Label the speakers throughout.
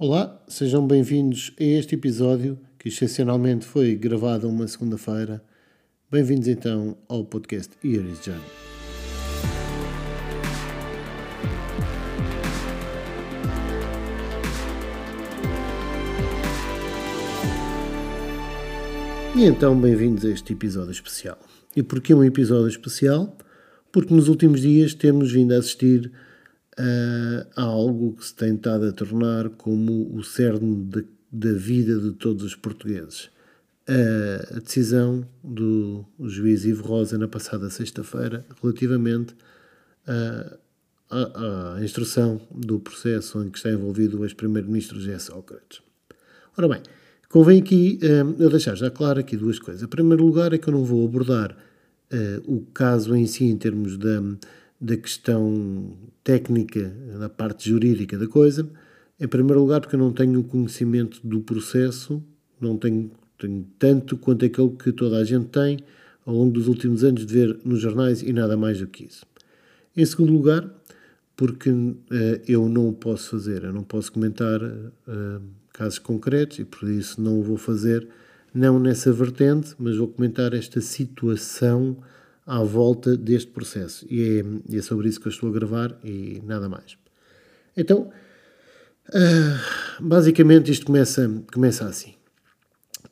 Speaker 1: Olá, sejam bem-vindos a este episódio que excepcionalmente foi gravado uma segunda-feira. Bem-vindos então ao podcast Here is John. E então, bem-vindos a este episódio especial. E porquê um episódio especial? Porque nos últimos dias temos vindo a assistir uh, a algo que se tem estado a tornar como o cerne de, da vida de todos os portugueses. Uh, a decisão do juiz Ivo Rosa na passada sexta-feira relativamente uh, à, à, instrução do processo em que está envolvido o ex-primeiro-ministro José Sócrates. Ora bem, convém aqui uh, eu deixar já claro aqui duas coisas. Em primeiro lugar é que eu não vou abordar o caso em si em termos da da questão técnica, da parte jurídica da coisa. Em primeiro lugar, porque eu não tenho conhecimento do processo, não tenho, tenho tanto quanto aquele que toda a gente tem ao longo dos últimos anos de ver nos jornais e nada mais do que isso. Em segundo lugar, porque uh, eu não posso fazer, eu não posso comentar uh, casos concretos e por isso não o vou fazer, não nessa vertente, mas vou comentar esta situação à volta deste processo. E é, é, sobre isso que eu estou a gravar e nada mais. Então, uh, basicamente, isto começa, começa assim.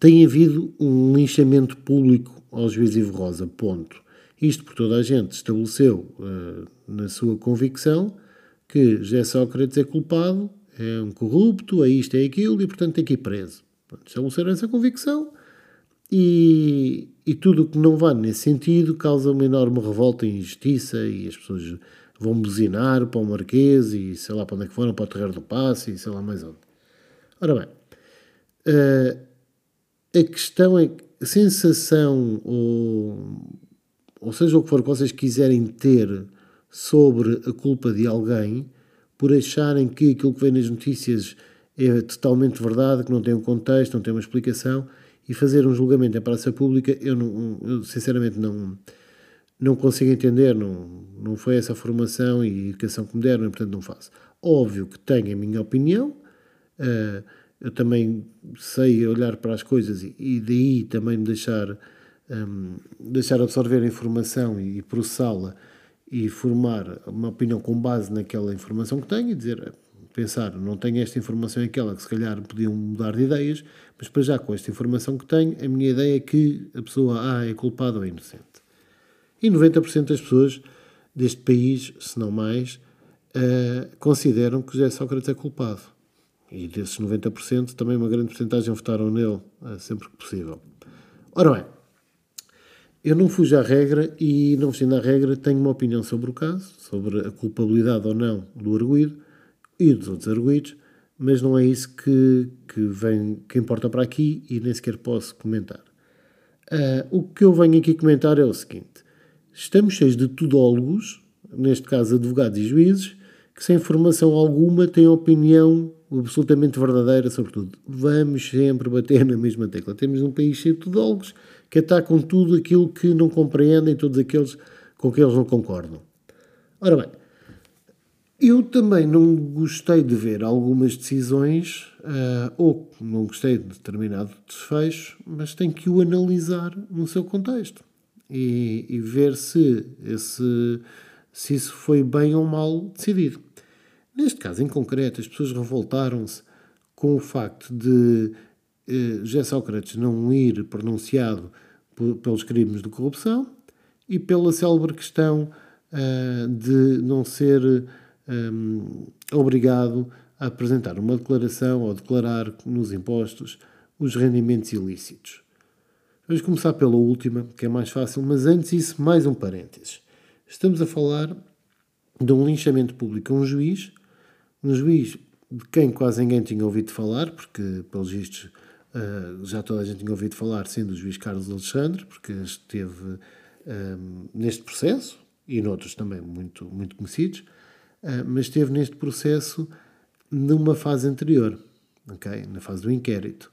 Speaker 1: Tem havido um linchamento público ao juiz Ivo Rosa, ponto. Isto por toda a gente estabeleceu uh, na sua convicção que José Sócrates é culpado, é um corrupto, é isto, é aquilo, e portanto tem que ir preso. Estabeleceram essa convicção e, e tudo o que não vá nesse sentido causa uma enorme revolta e injustiça e as pessoas vão buzinar para o Marquês e sei lá para onde é que foram, para o Terreiro do Passo e sei lá mais onde. Ora bem, uh, a questão é que a sensação ou, ou seja o que for que vocês quiserem ter sobre a culpa de alguém por acharem que aquilo que vem nas notícias é totalmente verdade, que não tem um contexto, não tem uma explicação, e fazer um julgamento em praça pública, eu, não, eu sinceramente não, não consigo entender, não, não foi essa formação e educação que me deram, e portanto não faço. Óbvio que tenho a minha opinião, uh, eu também sei olhar para as coisas e, e daí também me deixar, um, ehm, deixar absorver a informação e, e processá-la e formar uma opinião com base naquela informação que tenho e dizer pensar, não tenho esta informação e aquela que se calhar podiam mudar de ideias, mas para já com esta informação que tenho, a minha ideia é que a pessoa A é culpada ou é inocente. E 90% das pessoas deste país, se não mais, uh, consideram que José Sócrates é culpado. E desses 90%, também uma grande porcentagem votaram nele, uh, sempre que possível. Ora bem, eu não fujo à regra e, não fugindo à regra, tenho uma opinião sobre o caso, sobre a culpabilidade ou não do arguído, e dos outros arguídos, mas não é isso que, que, vem, que importa para aqui e nem sequer posso comentar. Uh, o que eu venho aqui comentar é o seguinte: estamos cheios de tudólogos, neste caso advogados e juízes, que sem formação alguma têm opinião absolutamente verdadeira sobre tudo. Vamos sempre bater na mesma tecla. Temos um país cheio de tudólogos que atacam tudo aquilo que não compreendem, todos aqueles com que eles não concordam. Ora bem, eu também não gostei de ver algumas decisões, uh, ou não gostei de determinado desfecho, mas tenho que o analisar no seu contexto e, e ver se, esse, se isso foi bem ou mal decidido. Neste caso em concreto, as pessoas revoltaram-se com o facto de uh, José Sócrates não ir pronunciado pelos crimes de corrupção e pela célebre questão uh, de não ser um, obrigado a apresentar uma declaração ou declarar nos impostos os rendimentos ilícitos. Vamos começar pela última, que é mais fácil, mas antes isso, mais um parênteses. Estamos a falar de um linchamento público a um juiz, um juiz de quem quase ninguém tinha ouvido falar, porque, pelos vistos, uh, já toda a gente tinha ouvido falar, sendo o juiz Carlos Alexandre, porque esteve neste processo, e noutros também muito, muito conhecidos, mas esteve neste processo numa fase anterior, okay? na fase do inquérito.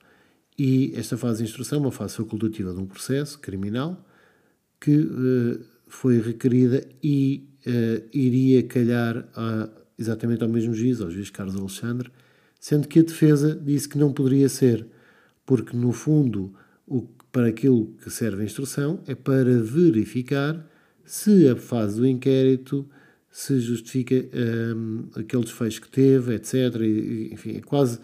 Speaker 1: E esta fase de instrução é uma fase facultativa de um processo criminal que uh, foi requerida e uh, iria calhar a, exatamente ao mesmo juiz, ao juiz Carlos Alexandre, sendo que a defesa disse que não poderia ser, porque no fundo, o, para aquilo que serve a instrução é para verificar se a fase do inquérito se justifica um, aquele desfecho que teve, etc. E, enfim, é quase,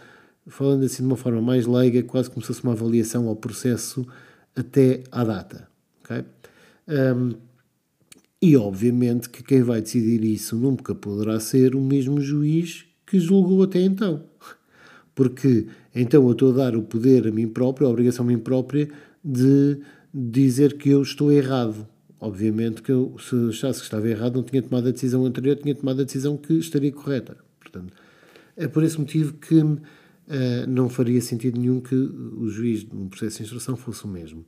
Speaker 1: falando assim de uma forma mais leiga, quase como se fosse uma avaliação ao processo até à data. Okay? Um, e obviamente que quem vai decidir isso nunca poderá ser o mesmo juiz que julgou até então. Porque então eu estou a dar o poder a mim próprio, a obrigação a mim própria de dizer que eu estou errado. Obviamente que eu, se achasse que estava errado, não tinha tomado a decisão anterior, tinha tomado a decisão que estaria correta. Portanto, é por esse motivo que uh, não faria sentido nenhum que o juiz de um processo de instrução fosse o mesmo.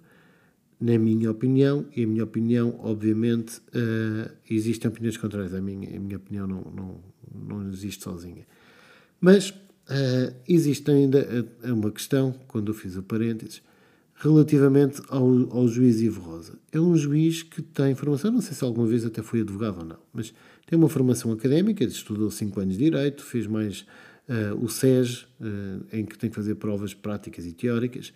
Speaker 1: Na minha opinião, e a minha opinião, obviamente, uh, existem opiniões contrárias. A minha, a minha opinião não, não, não existe sozinha. Mas uh, existe ainda uma questão, quando eu fiz o parênteses, relativamente ao, ao juiz Ivo Rosa. É um juiz que tem formação, não sei se alguma vez até foi advogado ou não, mas tem uma formação académica, estudou 5 anos de Direito, fez mais uh, o SES, uh, em que tem que fazer provas práticas e teóricas.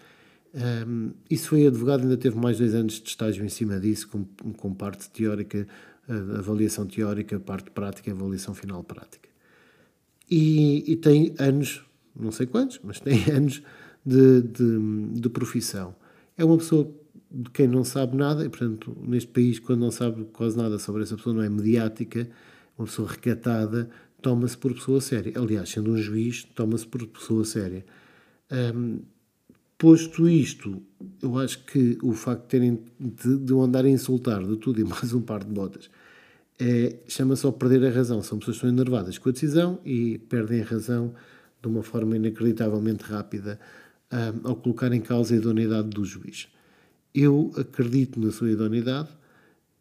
Speaker 1: Um, isso foi advogado, ainda teve mais dois anos de estágio em cima disso, com, com parte teórica, uh, avaliação teórica, parte prática, avaliação final prática. E, e tem anos, não sei quantos, mas tem anos de, de, de profissão. É uma pessoa de quem não sabe nada, e portanto, neste país, quando não sabe quase nada sobre essa pessoa, não é mediática, uma pessoa recatada, toma-se por pessoa séria. Aliás, sendo um juiz, toma-se por pessoa séria. Um, posto isto, eu acho que o facto de terem de, de andar a insultar de tudo e mais um par de botas é, chama-se ao perder a razão. São pessoas que estão enervadas com a decisão e perdem a razão de uma forma inacreditavelmente rápida um, ao colocar em causa a idoneidade do juiz. Eu acredito na sua idoneidade,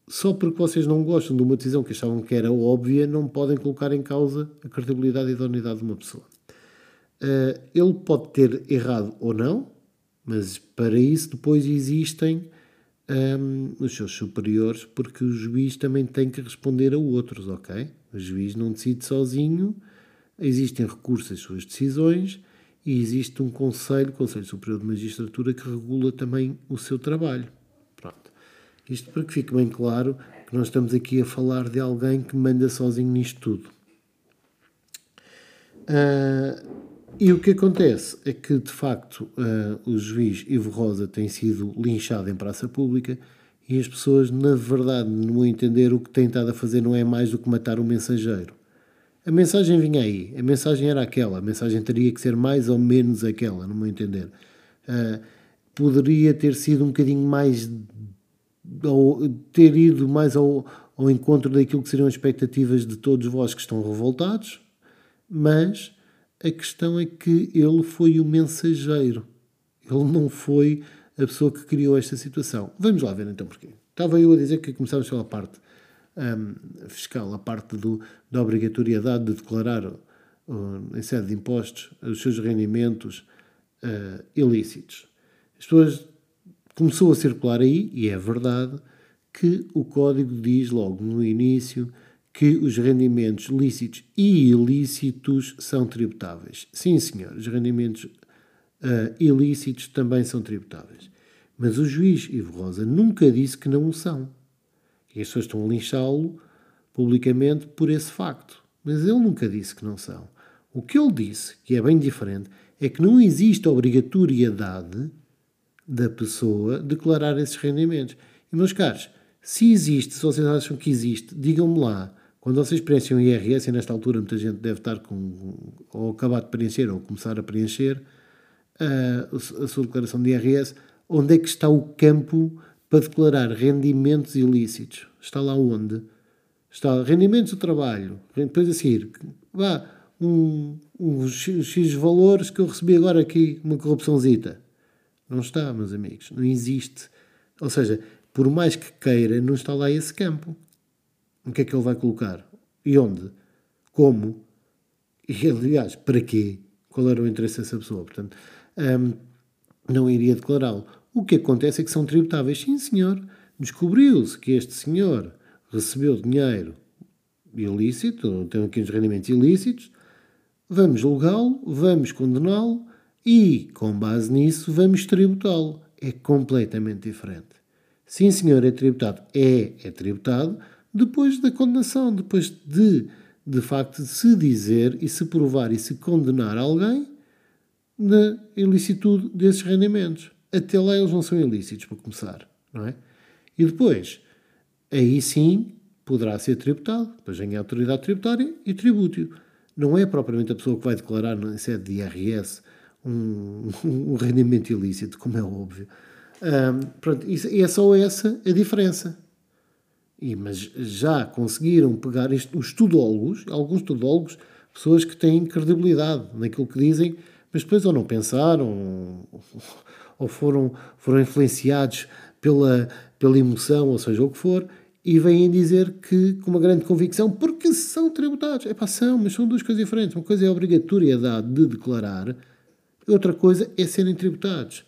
Speaker 1: só porque vocês não gostam de uma decisão que achavam que era óbvia, não podem colocar em causa a credibilidade e a idoneidade de uma pessoa. Uh, ele pode ter errado ou não, mas para isso depois existem um, os seus superiores, porque o juiz também tem que responder a outros, ok? O juiz não decide sozinho, existem recursos às suas decisões e existe um conselho, Conselho Superior de Magistratura, que regula também o seu trabalho. Pronto. Isto para que fique bem claro que nós estamos aqui a falar de alguém que manda sozinho nisto tudo. Uh, e o que acontece é que, de facto, uh, o juiz Ivo Rosa tem sido linchado em praça pública e as pessoas, na verdade, no meu entender, o que têm estado a fazer não é mais do que matar o mensageiro. A mensagem vinha aí, a mensagem era aquela, a mensagem teria que ser mais ou menos aquela, no meu entender. Uh, poderia ter sido um bocadinho mais. ou ter ido mais ao, ao encontro daquilo que seriam as expectativas de todos vós que estão revoltados, mas a questão é que ele foi o mensageiro. Ele não foi a pessoa que criou esta situação. Vamos lá ver então porquê. Estava eu a dizer que começámos pela parte um, fiscal, a parte do, da obrigatoriedade de declarar uh, em sede de impostos os seus rendimentos uh, ilícitos. As pessoas começou a circular aí, e é verdade, que o código diz logo no início que os rendimentos lícitos e ilícitos são tributáveis. Sim, senhor, os rendimentos uh, ilícitos também são tributáveis. Mas o juiz Ivo Rosa nunca disse que não o são. E as pessoas estão a linchá-lo publicamente por esse facto. Mas ele nunca disse que não são. O que ele disse, que é bem diferente, é que não existe obrigatoriedade da pessoa declarar esses rendimentos. E, meus caros, se existe, se vocês acham que existe, digam-me lá. Quando vocês preenchem o IRS, e nesta altura muita gente deve estar com, ou acabar de preencher, ou começar a preencher uh, a sua declaração de IRS, onde é que está o campo para declarar rendimentos ilícitos. Está lá onde? Está rendimentos do trabalho. Depois a seguir, vá, um, um X, X valores que eu recebi agora aqui, uma corrupçãozita. Não está, meus amigos. Não existe. Ou seja, por mais que queira, não está lá esse campo. O que é que ele vai colocar? E onde? Como? E, aliás, para quê? Qual era o interesse dessa pessoa? Portanto, hum, não iria declará-lo. O que acontece é que são tributáveis. Sim, senhor. Descobriu-se que este senhor recebeu dinheiro ilícito, tem aqui uns rendimentos ilícitos, vamos julgá-lo, vamos condená-lo e, com base nisso, vamos tributá-lo. É completamente diferente. Sim, senhor, é tributado. É, é tributado depois da condenação, depois de, de facto, se dizer e se provar e se condenar alguém na ilicitude desses rendimentos. Até lá eles não são ilícitos, para começar, não é? E depois, aí sim, poderá ser tributado. Depois vem a autoridade tributária e tribútio. Não é propriamente a pessoa que vai declarar na sede de IRS um, um rendimento ilícito, como é óbvio. Um, pronto, isso, é só essa a diferença. E, mas já conseguiram pegar isto, os tudólogos, alguns tudólogos, pessoas que têm credibilidade naquilo que dizem, mas depois ou não pensaram, foram, foram influenciados pela, pela emoção, ou seja, o que for, e vêm dizer que, com uma grande convicção, porque são tributados. É pá, são, mas são duas coisas diferentes. Uma coisa é a obrigatoriedade de declarar, outra coisa é serem tributados.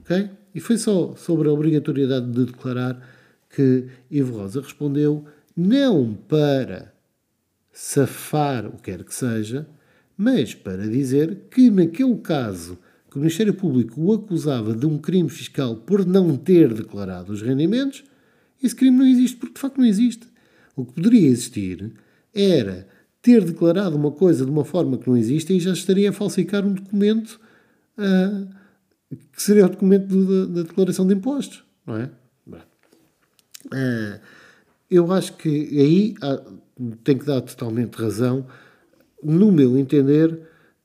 Speaker 1: Ok? E foi só sobre a obrigatoriedade de declarar que Ivo Rosa respondeu não para safar o que quer que seja, mas para dizer que naquele caso que o Ministério Público o acusava de um crime fiscal por não ter declarado os rendimentos, esse crime não existe, porque de facto não existe. O que poderia existir era ter declarado uma coisa de uma forma que não existe e já estaria a falsificar um documento uh, que seria o documento do, da, da, declaração de impostos, não é? Uh, eu acho que aí há, tem que dar totalmente razão, no meu entender,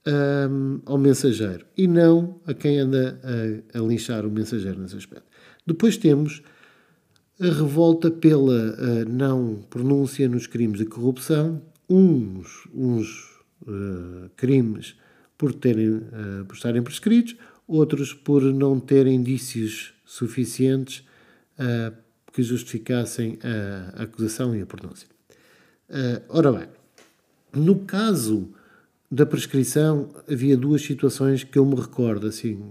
Speaker 1: um, ao mensageiro e não a quem anda a, a linchar o mensageiro nesse aspecto. Depois temos a revolta pela não pronúncia nos crimes de corrupção, uns, uns uh, crimes por, terem, uh, por estarem prescritos, outros por não terem indícios suficientes uh, que justificassem a acusação e a pronúncia. ora bem, no caso da prescrição, havia duas situações que eu me recordo, assim,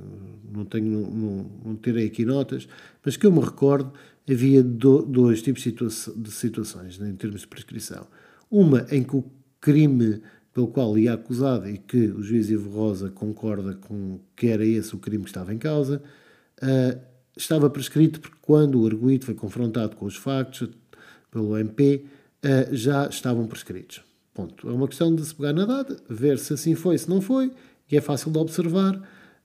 Speaker 1: não tenho, não, não terei aqui notas, mas que eu me recordo havia do, dois tipos de situações né, em termos de prescrição. Uma em que o crime pelo qual ia acusado e que o juiz Ivo Rosa concorda com que era esse o crime que estava em causa, uh, estava prescrito porque quando o arguído foi confrontado com os factos pelo MP, uh, ah, já estavam prescritos. Ponto. É uma questão de se pegar na data, ver se assim foi, se não foi, e é fácil de observar.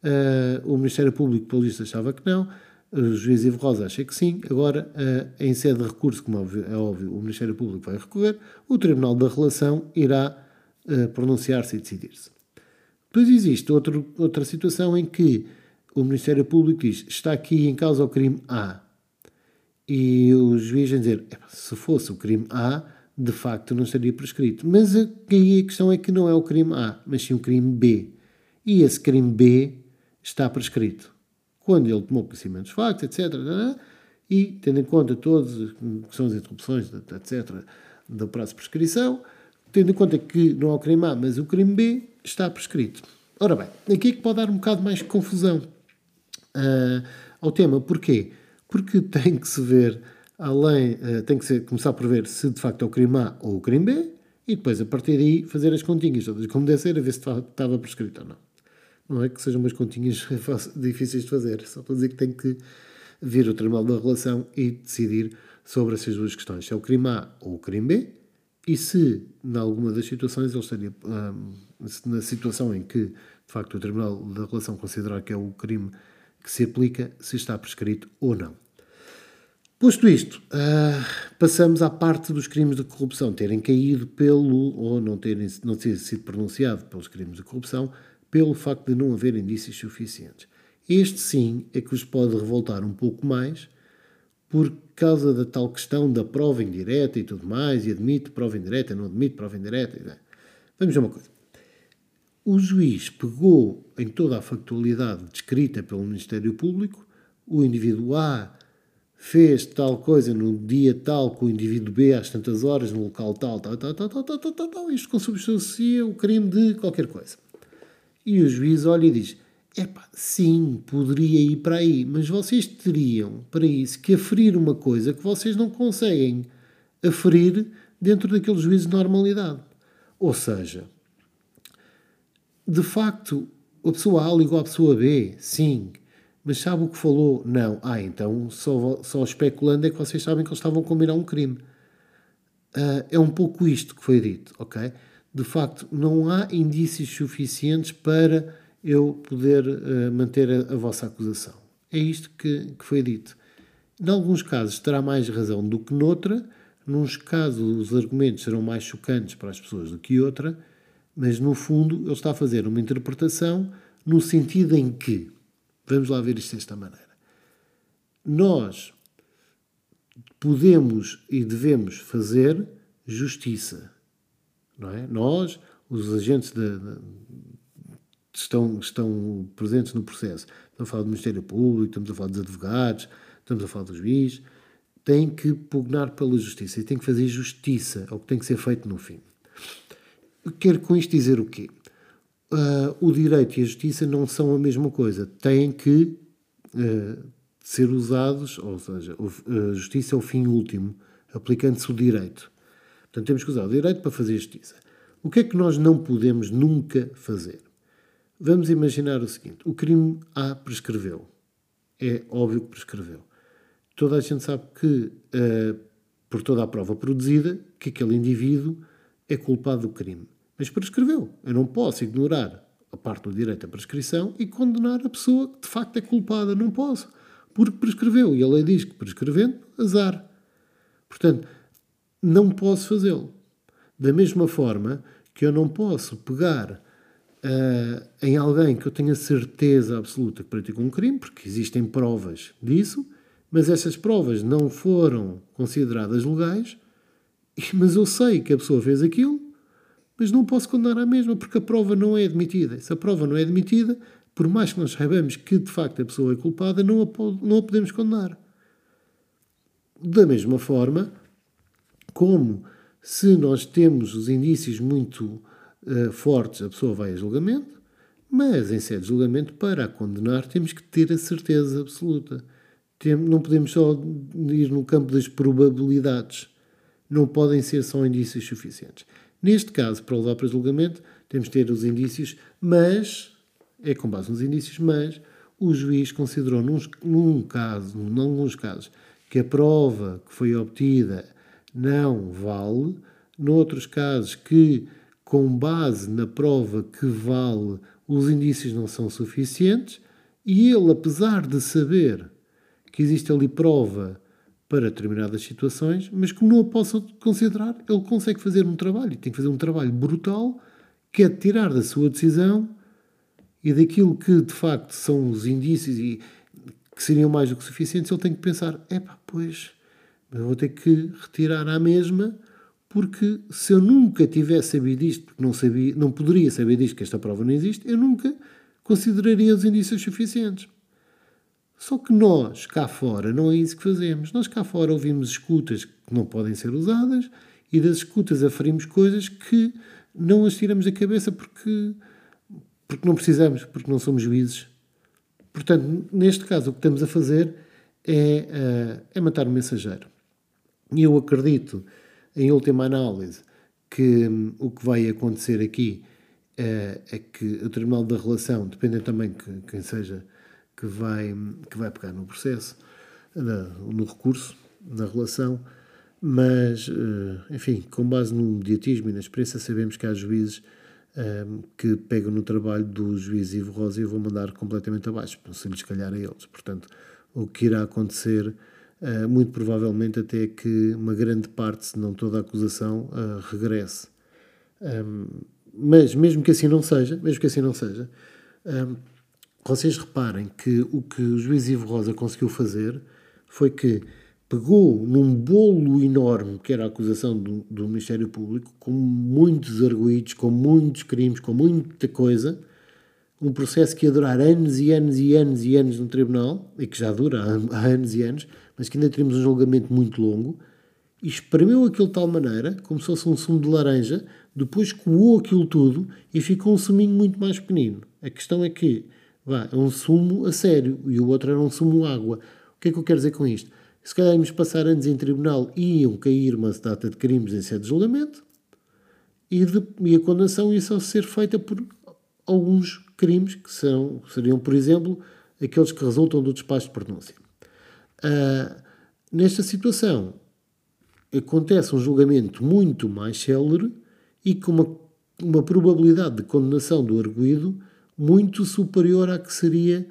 Speaker 1: Uh, o Ministério Público, pelo visto, achava que não. O juiz Ivo Rosa acha que sim. Agora, eh, em sede de recurso, como é óbvio, o Ministério Público vai recorrer, o Tribunal da Relação irá eh, pronunciar-se e decidir-se. Depois existe outro, outra situação em que o Ministério Público diz está aqui em causa o crime A. E o juiz vai dizer, se fosse o crime A, de facto não estaria prescrito. Mas aí a questão é que não é o crime A, mas sim o crime B. E esse crime B está prescrito quando ele tomou conhecimento dos factos, etc. E, tendo em conta todas que são as interrupções, etc., do prazo de prescrição, tendo em conta que não há o crime A, mas o crime B está prescrito. Ora bem, aqui é que pode dar um bocado mais de confusão uh, ao tema. Porquê? Porque tem que se ver, além, uh, tem que ser, começar por ver se de facto é o crime A ou o crime B, e depois, a partir daí, fazer as continhas todas, como deve ser, a ver se estava prescrito ou não. Não é que sejam umas continhas difíceis de fazer, só para dizer que tem que vir o Tribunal da Relação e decidir sobre essas duas questões, se é o crime A ou o crime B, e se, em alguma das situações, ele estaria hum, na situação em que, de facto, o Tribunal da Relação considerar que é o crime que se aplica, se está prescrito ou não. Posto isto, uh, passamos à parte dos crimes de corrupção terem caído pelo, ou não terem não ter sido pronunciado pelos crimes de corrupção, pelo facto de não haver indícios suficientes. Este sim é que os pode revoltar um pouco mais por causa da tal questão da prova indireta e tudo mais, e admite prova indireta, não admite prova indireta. Vamos ver uma coisa. O juiz pegou em toda a factualidade descrita pelo Ministério Público, o indivíduo A fez tal coisa no dia tal com o indivíduo B às tantas horas, no local tal, tal, tal, tal, tal, tal, tal, tal, tal isto consubstancia o crime de qualquer coisa. E o juiz olha e diz: Epá, sim, poderia ir para aí, mas vocês teriam para isso que aferir uma coisa que vocês não conseguem aferir dentro daquele juízo de normalidade. Ou seja, de facto, a pessoa A ligou à pessoa B? Sim. Mas sabe o que falou? Não. Ah, então só, só especulando é que vocês sabem que eles estavam a combinar um crime. Uh, é um pouco isto que foi dito, ok? De facto, não há indícios suficientes para eu poder uh, manter a, a, vossa acusação. É isto que, que foi dito. Em alguns casos terá mais razão do que noutra, nos casos os argumentos serão mais chocantes para as pessoas do que outra, mas no fundo ele está a fazer uma interpretação no sentido em que, vamos lá ver isto desta maneira, nós podemos e devemos fazer justiça, não é? Nós, os agentes de, de, estão, estão presentes no processo, estamos a falar do Ministério Público, estamos a falar dos advogados, estamos a falar do juiz, têm que pugnar pela justiça e têm que fazer justiça ao que tem que ser feito no fim. Quero com isto dizer o quê? Uh, o direito e a justiça não são a mesma coisa. Têm que uh, ser usados, ou seja, a justiça é o fim último, aplicando-se o direito. Portanto, temos que usar o direito para fazer justiça. O que é que nós não podemos nunca fazer? Vamos imaginar o seguinte: o crime A prescreveu. É óbvio que prescreveu. Toda a gente sabe que, uh, por toda a prova produzida, que aquele indivíduo é culpado do crime. Mas prescreveu. Eu não posso ignorar a parte do direito à prescrição e condenar a pessoa que de facto é culpada. Não posso. Porque prescreveu. E a lei diz que prescrevendo, azar. Portanto, não posso fazê-lo. Da mesma forma que eu não posso pegar uh, em alguém que eu tenha certeza absoluta que praticou um crime, porque existem provas disso, mas essas provas não foram consideradas legais, mas eu sei que a pessoa fez aquilo, mas não posso condenar a mesma, porque a prova não é admitida. Se a prova não é admitida, por mais que nós saibamos que de facto a pessoa é culpada, não a, não a podemos condenar. Da mesma forma, como se nós temos os indícios muito uh, fortes, a pessoa vai a julgamento, mas em sede de julgamento, para a condenar, temos que ter a certeza absoluta. Tem, não podemos só ir no campo das probabilidades. Não podem ser só indícios suficientes. Neste caso, para levar para julgamento, temos que ter os indícios, mas, é com base nos indícios, mas o juiz considerou num, num caso, em alguns casos, que a prova que foi obtida não vale, noutros casos que, com base na prova que vale, os indícios não são suficientes, e ele, apesar de saber que existe ali prova para determinadas situações, mas que não a possa considerar, ele consegue fazer um trabalho, e tem que fazer um trabalho brutal, que é tirar da sua decisão e daquilo que de facto são os indícios e que seriam mais do que suficientes, ele tem que pensar: epá, pois eu vou ter que retirar à mesma, porque se eu nunca tivesse sabido isto, porque não, sabia, não poderia saber disto, que esta prova não existe, eu nunca consideraria os indícios suficientes. Só que nós, cá fora, não é isso que fazemos. Nós cá fora ouvimos escutas que não podem ser usadas e das escutas aferimos coisas que não as tiramos da cabeça porque, porque não precisamos, porque não somos juízes. Portanto, neste caso, o que estamos a fazer é, uh, é matar o mensageiro. E eu acredito, em última análise, que um, o que vai acontecer aqui uh, é que o Tribunal da Relação, dependendo também que quem seja que vai, que vai pegar no processo, no, recurso, na relação, mas, uh, enfim, com base no mediatismo e na experiência, sabemos que há juízes um, que pegam no trabalho do juiz Ivo Rosa e vão mandar completamente abaixo, se lhes calhar a eles. Portanto, o que irá acontecer Uh, muito provavelmente até que uma grande parte, se não toda a acusação, uh, regresse. Um, mas mesmo que assim não seja, mesmo que assim não seja, um, vocês reparem que o que o juiz Ivo Rosa conseguiu fazer foi que pegou num bolo enorme que era a acusação do, do Ministério Público, com muitos arguídos, com muitos crimes, com muita coisa, um processo que ia durar anos e anos e anos e anos no tribunal, e que já dura há, anos e anos, mas que ainda teremos um julgamento muito longo, e espremeu aquilo de tal maneira, como se fosse um sumo de laranja, depois coou aquilo tudo e ficou um suminho muito mais pequenino. A questão é que, vá, é um sumo a sério, e o outro era um sumo água. O que é que eu quero dizer com isto? Se calhar íamos passar anos em tribunal e iam cair uma data de crimes em sede de julgamento, e, de, e a condenação ia só ser feita por alguns crimes que são, seriam, por exemplo, aqueles que resultam do despacho de pronúncia. Uh, nesta situação, acontece um julgamento muito mais célere e com uma, uma probabilidade de condenação do arguído muito superior à que seria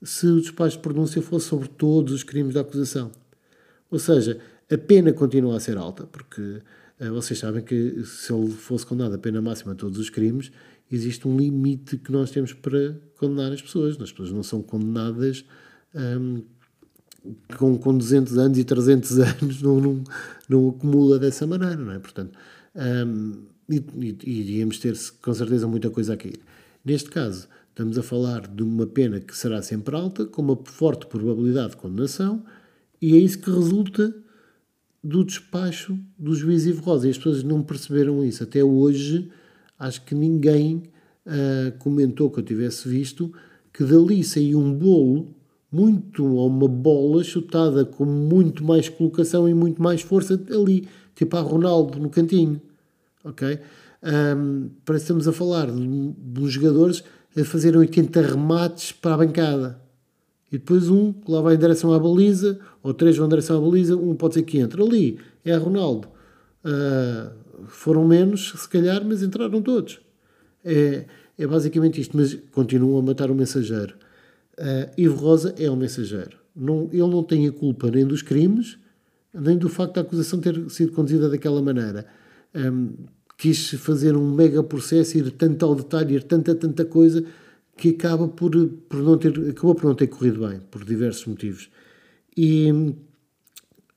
Speaker 1: se o despacho de pronúncia fosse sobre todos os crimes da acusação. Ou seja, a pena continua a ser alta, porque uh, vocês sabem que se ele fosse condenado a pena máxima a todos os crimes, existe um limite que nós temos para condenar as pessoas. As pessoas não são condenadas um, com, com 200 anos e 300 anos, não, não, não acumula dessa maneira, não é? Portanto, um, e, e, iríamos ter com certeza muita coisa a cair. Neste caso, estamos a falar de uma pena que será sempre alta, com uma forte probabilidade de condenação, e é isso que resulta do despacho do juiz Ivo Rosa. E as pessoas não perceberam isso. Até hoje, acho que ninguém uh, comentou que eu tivesse visto que dali saiu um bolo muito, ou uma bola chutada com muito mais colocação e muito mais força ali, tipo a Ronaldo no cantinho. Ok? Um, parece que estamos a falar dos jogadores a fazerem 80 remates para a bancada e depois um que lá vai em direção à baliza, ou três vão em direção à baliza, um pode ser que entre. Ali é a Ronaldo. Uh, foram menos, se calhar, mas entraram todos. É, é basicamente isto, mas continuam a matar o mensageiro. Uh, Ivo Rosa é o mensageiro. Não, ele não tem a culpa nem dos crimes, nem do facto da acusação ter sido conduzida daquela maneira. Um, quis fazer um mega processo, ir tanto ao detalhe, ir tanta, tanta coisa, que acaba por, por não ter, acabou por não ter corrido bem, por diversos motivos. E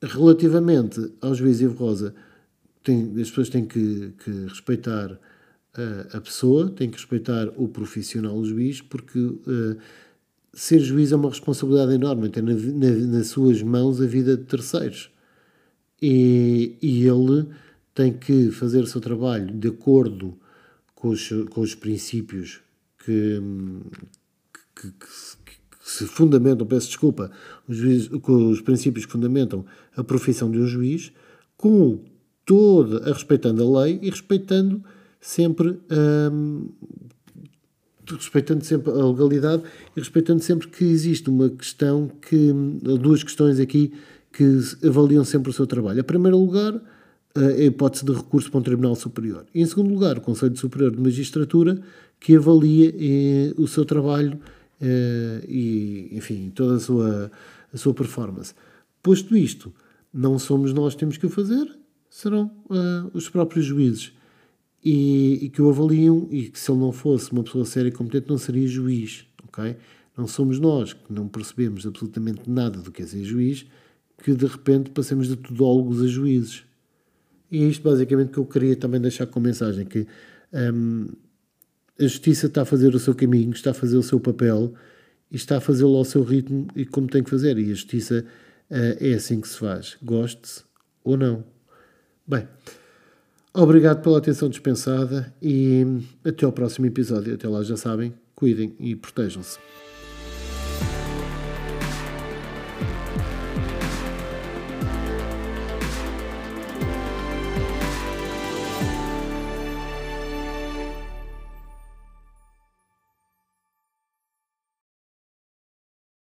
Speaker 1: relativamente ao juiz Ivo Rosa, tem, as pessoas têm que, que respeitar a, a, pessoa, têm que respeitar o profissional o juiz, porque uh, ser juiz é uma responsabilidade enorme, tem na, na, nas suas mãos a vida de terceiros. E, e ele tem que fazer o seu trabalho de acordo com os, com os princípios que, que, que, que se fundamentam, peço desculpa, os, juiz, com os princípios que fundamentam a profissão de um juiz, com toda, a respeitando a lei e respeitando sempre hum, respeitando sempre a legalidade e respeitando sempre que existe uma questão que duas questões aqui que avaliam sempre o seu trabalho. Em primeiro lugar, a hipótese de recurso para um Tribunal Superior. Em segundo lugar, o Conselho Superior de Magistratura, que avalia eh, o seu trabalho eh, e, enfim, toda a sua, a sua performance. Posto isto, não somos nós que temos que o fazer, serão uh, os próprios juízes. E, e, que o avaliam, e que se ele não fosse uma pessoa séria e competente, não seria juiz, ok? Não somos nós que não percebemos absolutamente nada do que é ser juiz, que de repente passemos de tudólogos a juízes. E é isto basicamente que eu queria também deixar com mensagem, que um, a justiça está a fazer o seu caminho, está a fazer o seu papel e está a fazê-lo ao seu ritmo e como tem que fazer. E a justiça uh, é assim que se faz, goste-se ou não. Bem, obrigado pela atenção dispensada e até ao próximo episódio. Até lá, já sabem, cuidem e protejam-se.